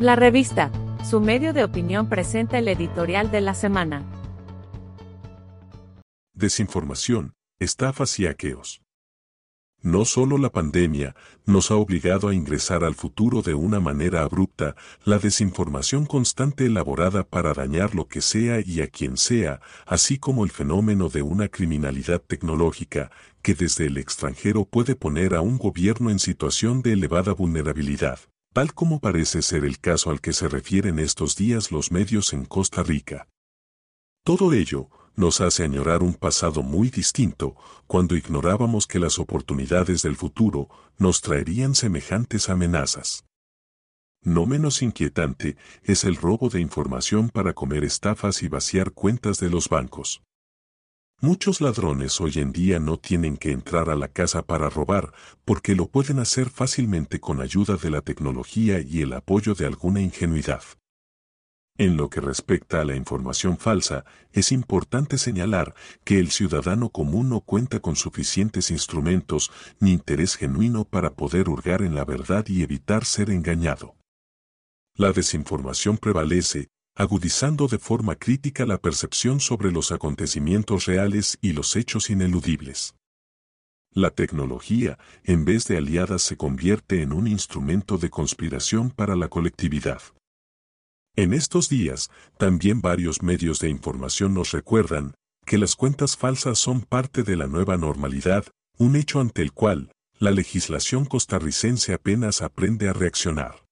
La revista, su medio de opinión presenta el editorial de la semana. Desinformación, estafas y hackeos. No solo la pandemia nos ha obligado a ingresar al futuro de una manera abrupta, la desinformación constante elaborada para dañar lo que sea y a quien sea, así como el fenómeno de una criminalidad tecnológica que desde el extranjero puede poner a un gobierno en situación de elevada vulnerabilidad, tal como parece ser el caso al que se refieren estos días los medios en Costa Rica. Todo ello, nos hace añorar un pasado muy distinto, cuando ignorábamos que las oportunidades del futuro nos traerían semejantes amenazas. No menos inquietante es el robo de información para comer estafas y vaciar cuentas de los bancos. Muchos ladrones hoy en día no tienen que entrar a la casa para robar, porque lo pueden hacer fácilmente con ayuda de la tecnología y el apoyo de alguna ingenuidad. En lo que respecta a la información falsa, es importante señalar que el ciudadano común no cuenta con suficientes instrumentos ni interés genuino para poder hurgar en la verdad y evitar ser engañado. La desinformación prevalece, agudizando de forma crítica la percepción sobre los acontecimientos reales y los hechos ineludibles. La tecnología, en vez de aliada, se convierte en un instrumento de conspiración para la colectividad. En estos días, también varios medios de información nos recuerdan que las cuentas falsas son parte de la nueva normalidad, un hecho ante el cual la legislación costarricense apenas aprende a reaccionar.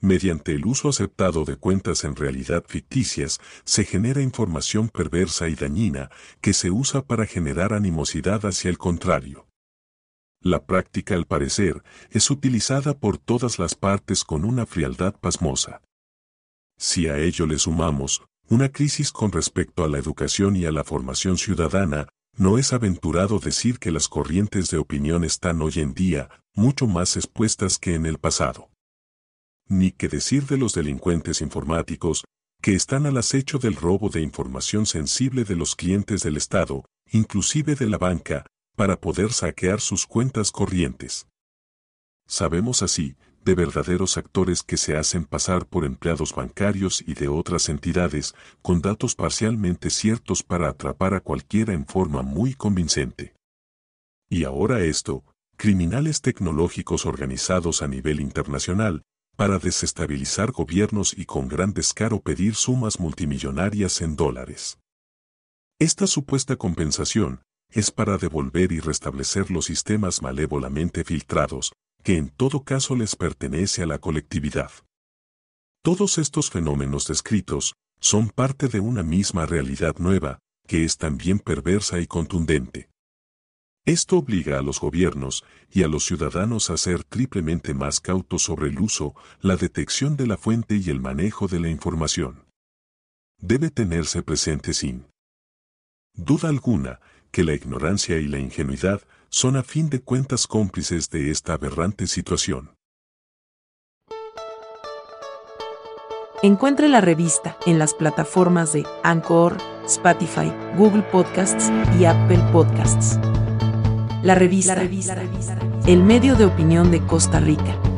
Mediante el uso aceptado de cuentas en realidad ficticias, se genera información perversa y dañina que se usa para generar animosidad hacia el contrario. La práctica, al parecer, es utilizada por todas las partes con una frialdad pasmosa. Si a ello le sumamos una crisis con respecto a la educación y a la formación ciudadana, no es aventurado decir que las corrientes de opinión están hoy en día mucho más expuestas que en el pasado. Ni que decir de los delincuentes informáticos, que están al acecho del robo de información sensible de los clientes del Estado, inclusive de la banca, para poder saquear sus cuentas corrientes. Sabemos así de verdaderos actores que se hacen pasar por empleados bancarios y de otras entidades, con datos parcialmente ciertos para atrapar a cualquiera en forma muy convincente. Y ahora esto, criminales tecnológicos organizados a nivel internacional, para desestabilizar gobiernos y con gran descaro pedir sumas multimillonarias en dólares. Esta supuesta compensación es para devolver y restablecer los sistemas malévolamente filtrados, que en todo caso les pertenece a la colectividad. Todos estos fenómenos descritos son parte de una misma realidad nueva, que es también perversa y contundente. Esto obliga a los gobiernos y a los ciudadanos a ser triplemente más cautos sobre el uso, la detección de la fuente y el manejo de la información. Debe tenerse presente sin duda alguna que la ignorancia y la ingenuidad son a fin de cuentas cómplices de esta aberrante situación. Encuentre la revista en las plataformas de Anchor, Spotify, Google Podcasts y Apple Podcasts. La revista, el medio de opinión de Costa Rica.